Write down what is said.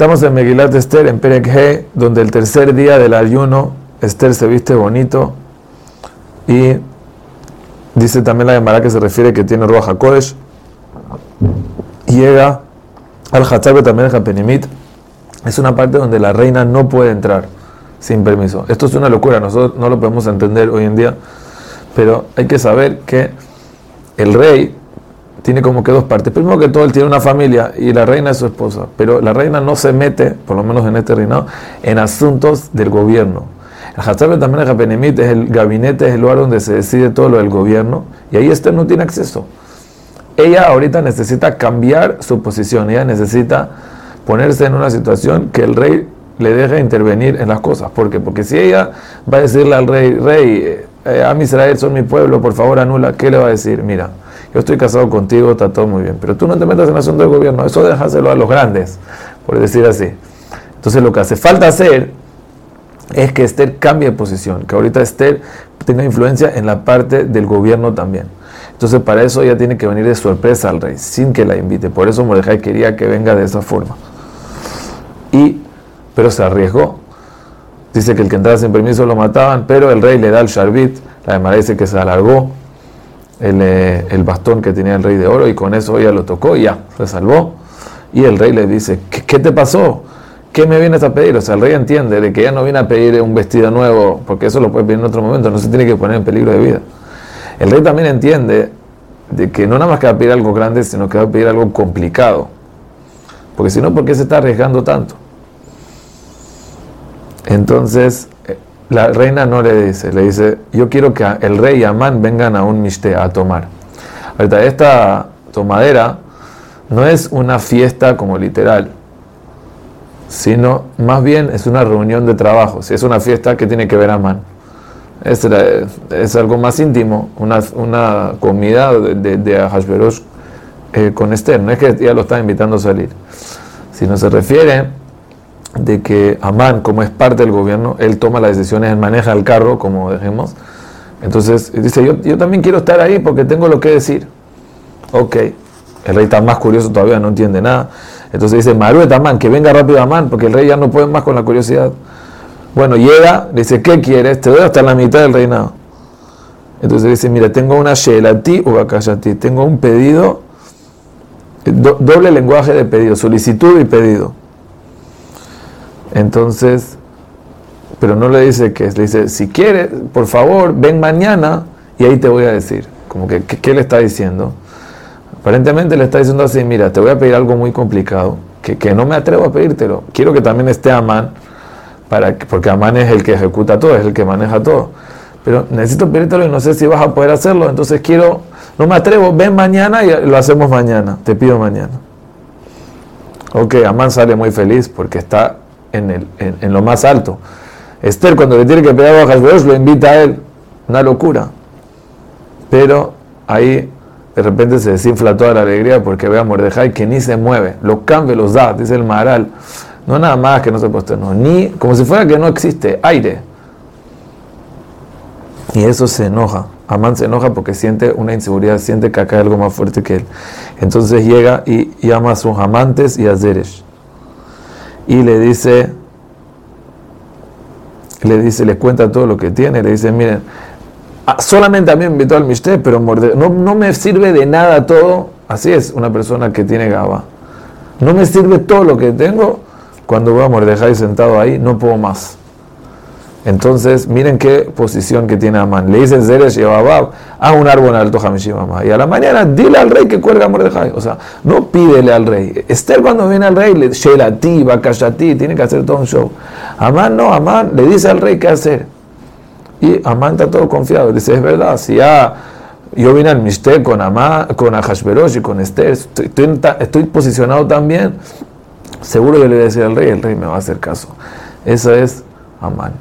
Estamos en Megilat Esther, en Perek donde el tercer día del ayuno, Esther se viste bonito y dice también la Gemara que se refiere que tiene Ruach HaKodesh. Llega al Hatzab también Hapenimit. Es una parte donde la reina no puede entrar sin permiso. Esto es una locura, nosotros no lo podemos entender hoy en día, pero hay que saber que el rey tiene como que dos partes. Primero que todo, él tiene una familia y la reina es su esposa, pero la reina no se mete, por lo menos en este reinado, en asuntos del gobierno. El Hatzab también el Hapenimit es el gabinete, es el lugar donde se decide todo lo del gobierno y ahí este no tiene acceso. Ella ahorita necesita cambiar su posición, ella necesita ponerse en una situación que el rey le deje intervenir en las cosas. ¿Por qué? Porque si ella va a decirle al rey, rey, eh, a Israel son mi pueblo, por favor anula, ¿qué le va a decir? Mira, yo estoy casado contigo, está todo muy bien, pero tú no te metas en el asunto del gobierno, eso déjaselo a los grandes, por decir así. Entonces lo que hace falta hacer es que Esther cambie de posición, que ahorita Esther tenga influencia en la parte del gobierno también. Entonces para eso ella tiene que venir de sorpresa al rey, sin que la invite. Por eso Mordejai quería que venga de esa forma. Y, pero se arriesgó. Dice que el que entraba sin permiso lo mataban, pero el rey le da el sharbit. La demara dice que se alargó el, eh, el, bastón que tenía el rey de oro y con eso ella lo tocó y ya, se salvó. Y el rey le dice, ¿qué, te pasó? ¿Qué me vienes a pedir? O sea, el rey entiende de que ella no viene a pedir un vestido nuevo, porque eso lo puede pedir en otro momento, no se tiene que poner en peligro de vida. El rey también entiende de que no nada más que va a pedir algo grande, sino que va a pedir algo complicado. Porque si no, ¿por qué se está arriesgando tanto? Entonces, eh, la reina no le dice, le dice, yo quiero que el rey y Amán vengan a un mishte a tomar. Ahorita, esta tomadera no es una fiesta como literal, sino más bien es una reunión de trabajo. Si es una fiesta, ¿qué tiene que ver Amán? Es, algo más íntimo, una, comida de, de, de eh, con Esther. No es que ella lo está invitando a salir, sino se refiere de que Amán, como es parte del gobierno, él toma las decisiones, él maneja el carro, como dejemos. Entonces dice, yo, yo también quiero estar ahí porque tengo lo que decir. Ok, el rey está más curioso todavía, no entiende nada. Entonces dice, Maruet Amán, que venga rápido Amán, porque el rey ya no puede más con la curiosidad. Bueno, llega, le dice, ¿qué quieres? Te doy hasta la mitad del reinado. Entonces dice, mira, tengo una ti o ti tengo un pedido, do, doble lenguaje de pedido, solicitud y pedido. Entonces, pero no le dice que le dice, si quieres, por favor, ven mañana y ahí te voy a decir. Como que, ¿qué, qué le está diciendo? Aparentemente le está diciendo así, mira, te voy a pedir algo muy complicado, que, que no me atrevo a pedírtelo. Quiero que también esté Amán para, porque Amán es el que ejecuta todo, es el que maneja todo. Pero necesito pedírtelo y no sé si vas a poder hacerlo, entonces quiero, no me atrevo, ven mañana y lo hacemos mañana, te pido mañana. Ok, Amán sale muy feliz porque está en, lo más alto. Esther cuando le tiene que pedir a lo invita a él, una locura. Pero ahí de repente se desinfla toda la alegría porque ve a Mordejai que ni se mueve, lo cambia, los da, dice el Maharal. No nada más que no se posternó, ni como si fuera que no existe, aire. Y eso se enoja. Amán se enoja porque siente una inseguridad, siente que acá hay algo más fuerte que él. Entonces llega y llama a sus amantes y a Zeresh. Y le dice, le dice, le cuenta todo lo que tiene, le dice, miren, solamente a mí me invitó al Mishte, pero no, no me sirve de nada todo. Así es una persona que tiene gaba. No me sirve todo lo que tengo cuando voy a Mordejai sentado ahí, no puedo más. Entonces, miren qué posición que tiene Amán. Le dicen Zeresh y a un árbol alto Hamishimama. Y a la mañana, dile al rey que cuelga a Mordejai. O sea, no pídele al rey. Esther cuando viene al rey, le Shelati, Bakashati, tiene que hacer todo un show. Amán no, Amán le dice al rey qué hacer. Y Amán está todo confiado. Dice, es verdad, si ya yo vine al Mishte con Amán, con Ahashverosh y con Esther, estoy, posicionado también seguro yo le voy a decir al rey, el rey me va a hacer caso. Eso es Amán.